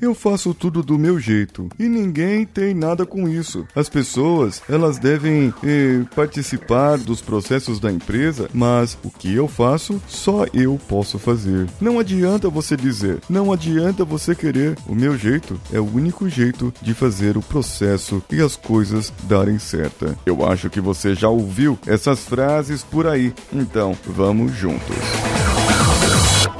Eu faço tudo do meu jeito e ninguém tem nada com isso. As pessoas, elas devem eh, participar dos processos da empresa, mas o que eu faço, só eu posso fazer. Não adianta você dizer, não adianta você querer. O meu jeito é o único jeito de fazer o processo e as coisas darem certa. Eu acho que você já ouviu essas frases por aí. Então, vamos juntos.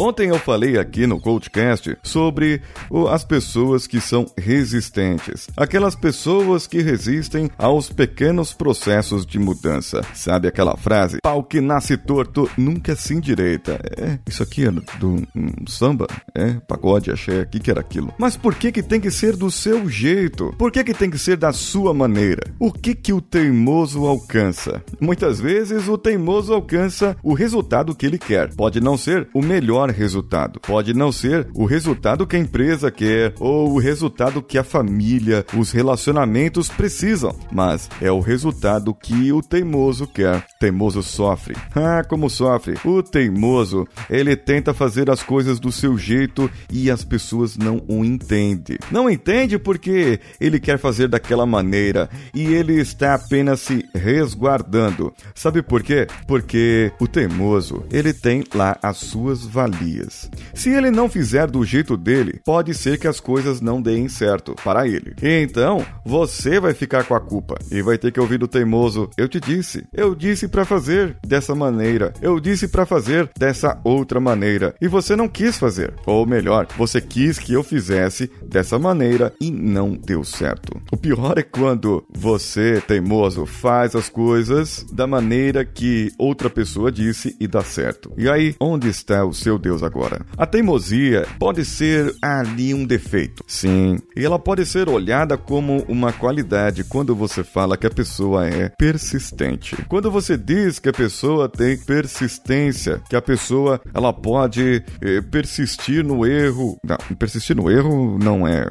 Ontem eu falei aqui no Coachcast sobre as pessoas que são resistentes. Aquelas pessoas que resistem aos pequenos processos de mudança. Sabe aquela frase? Pau que nasce torto nunca se endireita. É, isso aqui é do um, samba? É, pagode, o que, que era aquilo? Mas por que que tem que ser do seu jeito? Por que que tem que ser da sua maneira? O que que o teimoso alcança? Muitas vezes o teimoso alcança o resultado que ele quer. Pode não ser o melhor resultado. Pode não ser o resultado que a empresa quer ou o resultado que a família, os relacionamentos precisam, mas é o resultado que o teimoso quer. Teimoso sofre. Ah, como sofre. O teimoso, ele tenta fazer as coisas do seu jeito e as pessoas não o entendem. Não entende porque ele quer fazer daquela maneira e ele está apenas se resguardando. Sabe por quê? Porque o teimoso, ele tem lá as suas valências Se ele não fizer do jeito dele, pode ser que as coisas não deem certo para ele. Então, você vai ficar com a culpa e vai ter que ouvir do teimoso: Eu te disse, eu disse para fazer dessa maneira, eu disse para fazer dessa outra maneira e você não quis fazer. Ou melhor, você quis que eu fizesse dessa maneira e não deu certo. O pior é quando você, teimoso, faz as coisas da maneira que outra pessoa disse e dá certo. E aí, onde está o seu Deus? Agora. A teimosia pode ser ali um defeito, sim, e ela pode ser olhada como uma qualidade quando você fala que a pessoa é persistente. Quando você diz que a pessoa tem persistência, que a pessoa ela pode eh, persistir no erro. Não, persistir no erro não é,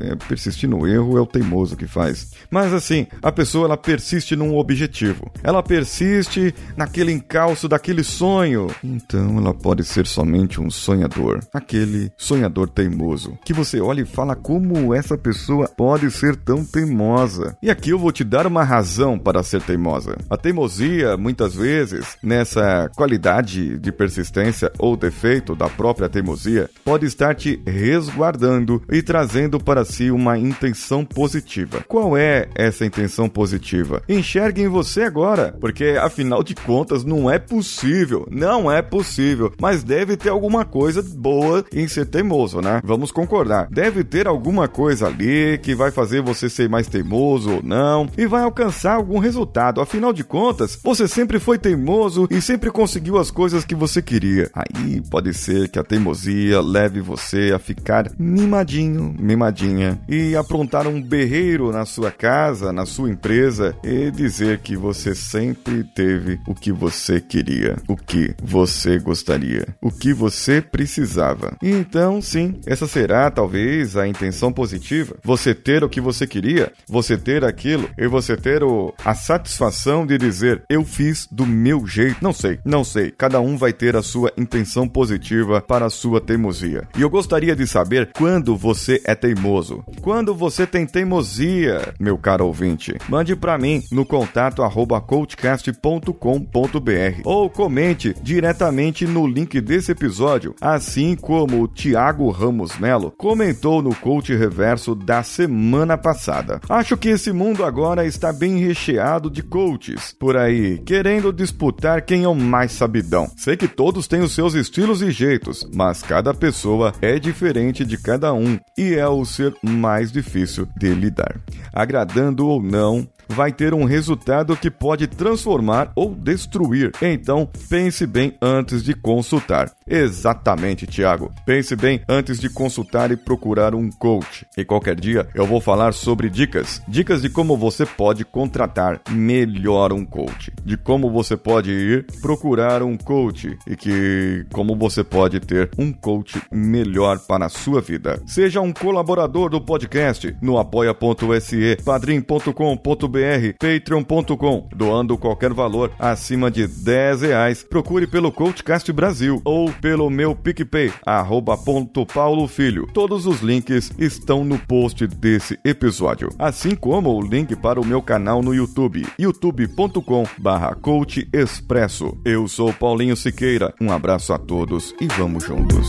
é. Persistir no erro é o teimoso que faz. Mas assim, a pessoa ela persiste num objetivo. Ela persiste naquele encalço daquele sonho. Então ela pode ser somente um sonhador, aquele sonhador teimoso, que você olha e fala como essa pessoa pode ser tão teimosa. E aqui eu vou te dar uma razão para ser teimosa. A teimosia, muitas vezes, nessa qualidade de persistência ou defeito da própria teimosia, pode estar te resguardando e trazendo para si uma intenção positiva. Qual é essa intenção positiva? Enxergue em você agora, porque afinal de contas não é possível, não é possível, mas deve ter alguma coisa boa em ser teimoso, né? Vamos concordar. Deve ter alguma coisa ali que vai fazer você ser mais teimoso ou não e vai alcançar algum resultado. Afinal de contas, você sempre foi teimoso e sempre conseguiu as coisas que você queria. Aí pode ser que a teimosia leve você a ficar mimadinho, mimadinha e aprontar um berreiro na sua casa, na sua empresa e dizer que você sempre teve o que você queria, o que você gostaria, o que você precisava. Então, sim, essa será talvez a intenção positiva. Você ter o que você queria, você ter aquilo e você ter o, a satisfação de dizer eu fiz do meu jeito. Não sei, não sei. Cada um vai ter a sua intenção positiva para a sua teimosia. E eu gostaria de saber quando você é teimoso. Quando você tem teimosia, meu caro ouvinte. Mande para mim no contato coachcast.com.br ou comente diretamente no link desse episódio assim como o Thiago Ramos Melo comentou no Coach Reverso da semana passada. Acho que esse mundo agora está bem recheado de coaches por aí, querendo disputar quem é o mais sabidão. Sei que todos têm os seus estilos e jeitos, mas cada pessoa é diferente de cada um e é o ser mais difícil de lidar. Agradando ou não, vai ter um resultado que pode transformar ou destruir. Então, pense bem antes de consultar. Exatamente, Tiago. Pense bem antes de consultar e procurar um coach. E qualquer dia eu vou falar sobre dicas, dicas de como você pode contratar melhor um coach, de como você pode ir procurar um coach e que como você pode ter um coach melhor para a sua vida. Seja um colaborador do podcast no apoia.se, padrim.com.br, patreon.com, doando qualquer valor acima de 10 reais. Procure pelo Coachcast Brasil ou pelo meu PicPay, arroba ponto Paulo Filho. Todos os links estão no post desse episódio, assim como o link para o meu canal no YouTube, youtube.com barra Expresso. Eu sou Paulinho Siqueira, um abraço a todos e vamos juntos.